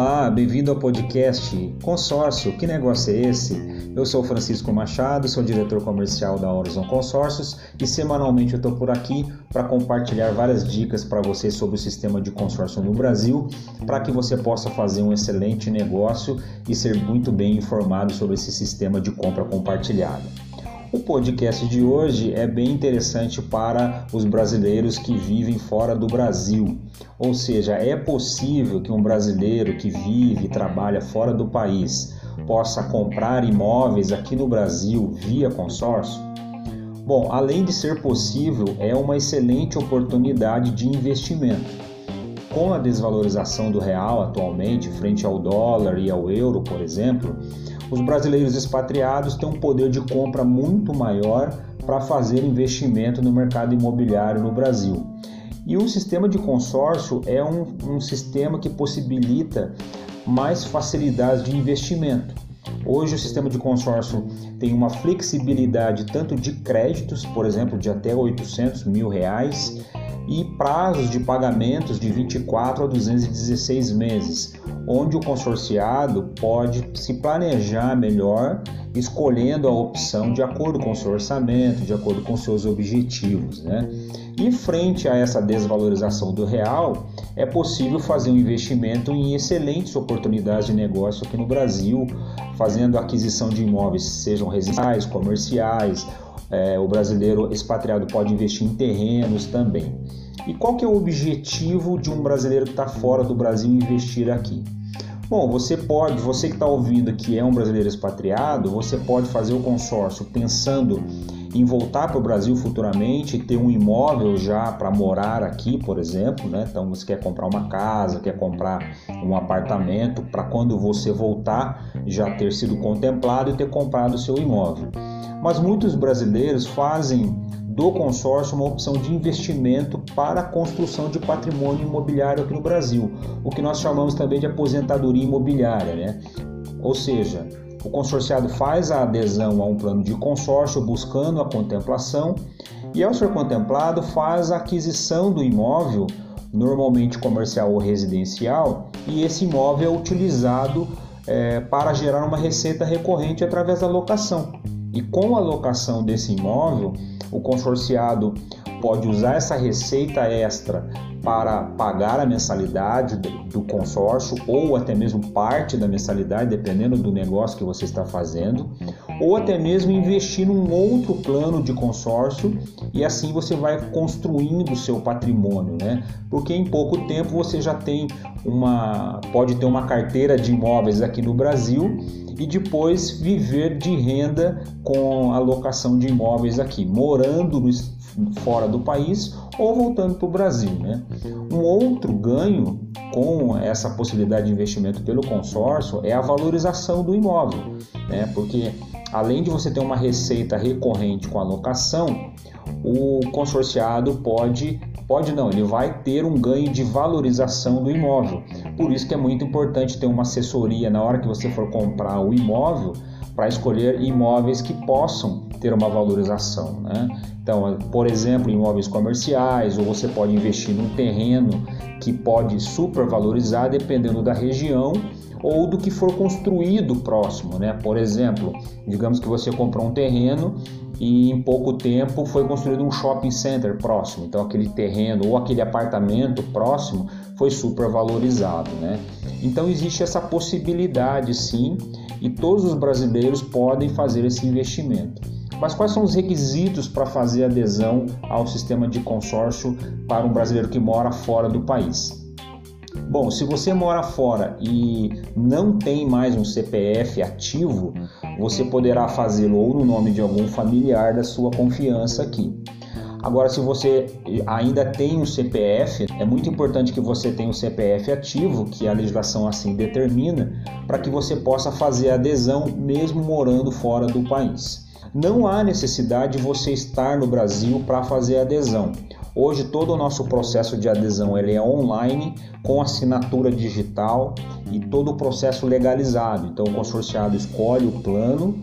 Olá, bem-vindo ao podcast Consórcio. Que negócio é esse? Eu sou Francisco Machado, sou diretor comercial da Horizon Consórcios e semanalmente eu estou por aqui para compartilhar várias dicas para você sobre o sistema de consórcio no Brasil, para que você possa fazer um excelente negócio e ser muito bem informado sobre esse sistema de compra compartilhada. O podcast de hoje é bem interessante para os brasileiros que vivem fora do Brasil. Ou seja, é possível que um brasileiro que vive e trabalha fora do país possa comprar imóveis aqui no Brasil via consórcio? Bom, além de ser possível, é uma excelente oportunidade de investimento. Com a desvalorização do real atualmente frente ao dólar e ao euro, por exemplo, os brasileiros expatriados têm um poder de compra muito maior para fazer investimento no mercado imobiliário no Brasil. E o sistema de consórcio é um, um sistema que possibilita mais facilidades de investimento. Hoje o sistema de consórcio tem uma flexibilidade tanto de créditos, por exemplo, de até 800 mil reais, e prazos de pagamentos de 24 a 216 meses, onde o consorciado pode se planejar melhor, escolhendo a opção de acordo com seu orçamento, de acordo com seus objetivos. Né? E frente a essa desvalorização do real, é possível fazer um investimento em excelentes oportunidades de negócio aqui no Brasil, fazendo aquisição de imóveis, sejam residenciais, comerciais é, o brasileiro expatriado pode investir em terrenos também. E qual que é o objetivo de um brasileiro que está fora do Brasil investir aqui? Bom, você pode, você que está ouvindo que é um brasileiro expatriado, você pode fazer o consórcio pensando em voltar para o Brasil futuramente, ter um imóvel já para morar aqui, por exemplo, né? Então você quer comprar uma casa, quer comprar um apartamento para quando você voltar já ter sido contemplado e ter comprado o seu imóvel mas muitos brasileiros fazem do consórcio uma opção de investimento para a construção de patrimônio imobiliário aqui no Brasil, o que nós chamamos também de aposentadoria imobiliária, né? Ou seja, o consorciado faz a adesão a um plano de consórcio buscando a contemplação e, ao ser contemplado, faz a aquisição do imóvel, normalmente comercial ou residencial, e esse imóvel é utilizado é, para gerar uma receita recorrente através da locação. E com a locação desse imóvel, o consorciado pode usar essa receita extra para pagar a mensalidade do consórcio ou até mesmo parte da mensalidade, dependendo do negócio que você está fazendo, ou até mesmo investir num outro plano de consórcio e assim você vai construindo o seu patrimônio, né? Porque em pouco tempo você já tem uma pode ter uma carteira de imóveis aqui no Brasil e depois viver de renda com a locação de imóveis aqui, morando fora do país ou voltando para o Brasil. Né? Um outro ganho com essa possibilidade de investimento pelo consórcio é a valorização do imóvel, né? porque além de você ter uma receita recorrente com a locação, o consorciado pode Pode não, ele vai ter um ganho de valorização do imóvel. Por isso que é muito importante ter uma assessoria na hora que você for comprar o imóvel para escolher imóveis que possam ter uma valorização. Né? Então, por exemplo, imóveis comerciais, ou você pode investir num terreno que pode supervalorizar dependendo da região ou do que for construído próximo, né? Por exemplo, digamos que você comprou um terreno e em pouco tempo foi construído um shopping center próximo. Então aquele terreno ou aquele apartamento próximo foi super valorizado, né? Então existe essa possibilidade sim, e todos os brasileiros podem fazer esse investimento. Mas quais são os requisitos para fazer adesão ao sistema de consórcio para um brasileiro que mora fora do país? Bom, se você mora fora e não tem mais um CPF ativo, você poderá fazê-lo ou no nome de algum familiar da sua confiança aqui. Agora, se você ainda tem um CPF, é muito importante que você tenha um CPF ativo, que a legislação assim determina, para que você possa fazer adesão mesmo morando fora do país. Não há necessidade de você estar no Brasil para fazer adesão. Hoje todo o nosso processo de adesão ele é online, com assinatura digital e todo o processo legalizado. Então o consorciado escolhe o plano,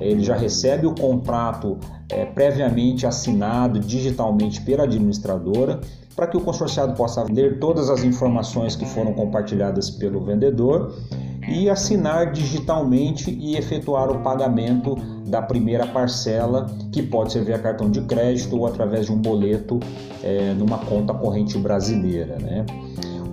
ele já recebe o contrato é, previamente assinado digitalmente pela administradora, para que o consorciado possa ler todas as informações que foram compartilhadas pelo vendedor e assinar digitalmente e efetuar o pagamento da primeira parcela, que pode ser via cartão de crédito ou através de um boleto é, numa conta corrente brasileira. Né?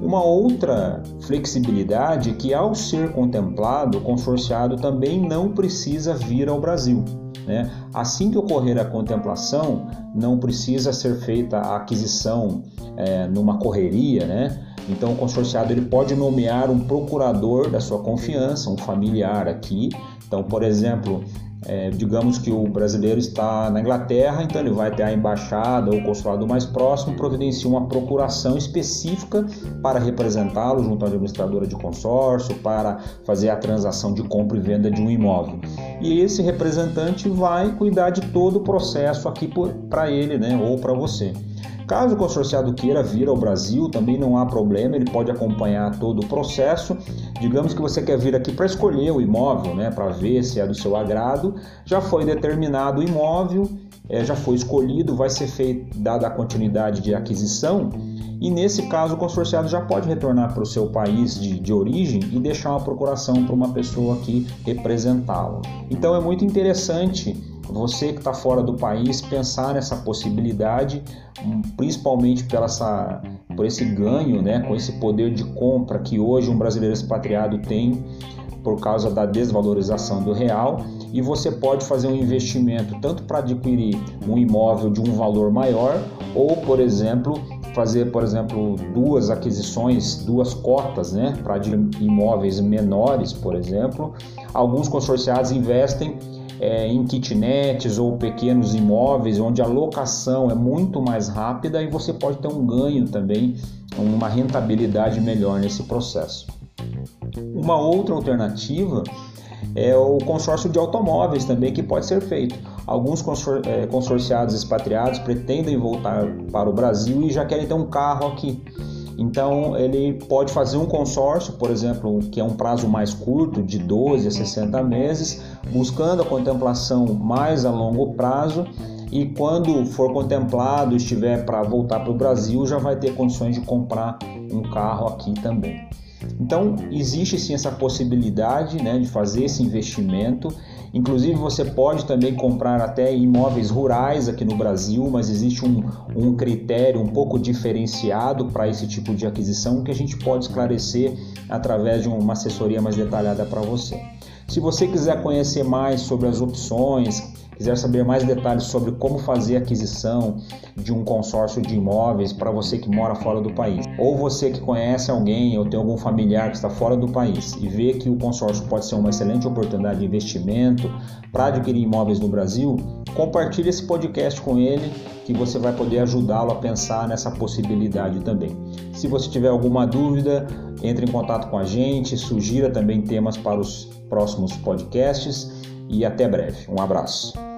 Uma outra flexibilidade é que, ao ser contemplado, o consorciado também não precisa vir ao Brasil. Né? Assim que ocorrer a contemplação, não precisa ser feita a aquisição é, numa correria, né? Então o consorciado ele pode nomear um procurador da sua confiança, um familiar aqui. Então, por exemplo, é, digamos que o brasileiro está na Inglaterra, então ele vai até a embaixada ou consulado mais próximo, providencia uma procuração específica para representá-lo junto à administradora de consórcio, para fazer a transação de compra e venda de um imóvel. E esse representante vai cuidar de todo o processo aqui para ele, né, ou para você. Caso o consorciado queira vir ao Brasil, também não há problema, ele pode acompanhar todo o processo. Digamos que você quer vir aqui para escolher o imóvel, né, para ver se é do seu agrado. Já foi determinado o imóvel, é, já foi escolhido, vai ser feita dada a continuidade de aquisição. E nesse caso, o consorciado já pode retornar para o seu país de, de origem e deixar uma procuração para uma pessoa aqui representá-lo. Então é muito interessante você que está fora do país pensar nessa possibilidade, hum, principalmente pela essa, por esse ganho, né, com esse poder de compra que hoje um brasileiro expatriado tem por causa da desvalorização do real e você pode fazer um investimento tanto para adquirir um imóvel de um valor maior ou, por exemplo, fazer, por exemplo, duas aquisições, duas cotas, né, para imóveis menores, por exemplo. Alguns consorciados investem é, em kitnets ou pequenos imóveis, onde a locação é muito mais rápida e você pode ter um ganho também, uma rentabilidade melhor nesse processo. Uma outra alternativa é o consórcio de automóveis também que pode ser feito. Alguns consor é, consorciados expatriados pretendem voltar para o Brasil e já querem ter um carro aqui. Então ele pode fazer um consórcio, por exemplo, que é um prazo mais curto, de 12 a 60 meses, buscando a contemplação mais a longo prazo. E quando for contemplado, estiver para voltar para o Brasil, já vai ter condições de comprar um carro aqui também. Então, existe sim essa possibilidade né, de fazer esse investimento. Inclusive, você pode também comprar até imóveis rurais aqui no Brasil, mas existe um, um critério um pouco diferenciado para esse tipo de aquisição que a gente pode esclarecer através de uma assessoria mais detalhada para você. Se você quiser conhecer mais sobre as opções, quiser saber mais detalhes sobre como fazer aquisição de um consórcio de imóveis para você que mora fora do país, ou você que conhece alguém ou tem algum familiar que está fora do país e vê que o consórcio pode ser uma excelente oportunidade de investimento para adquirir imóveis no Brasil, compartilhe esse podcast com ele que você vai poder ajudá-lo a pensar nessa possibilidade também. Se você tiver alguma dúvida, entre em contato com a gente, sugira também temas para os próximos podcasts e até breve. Um abraço.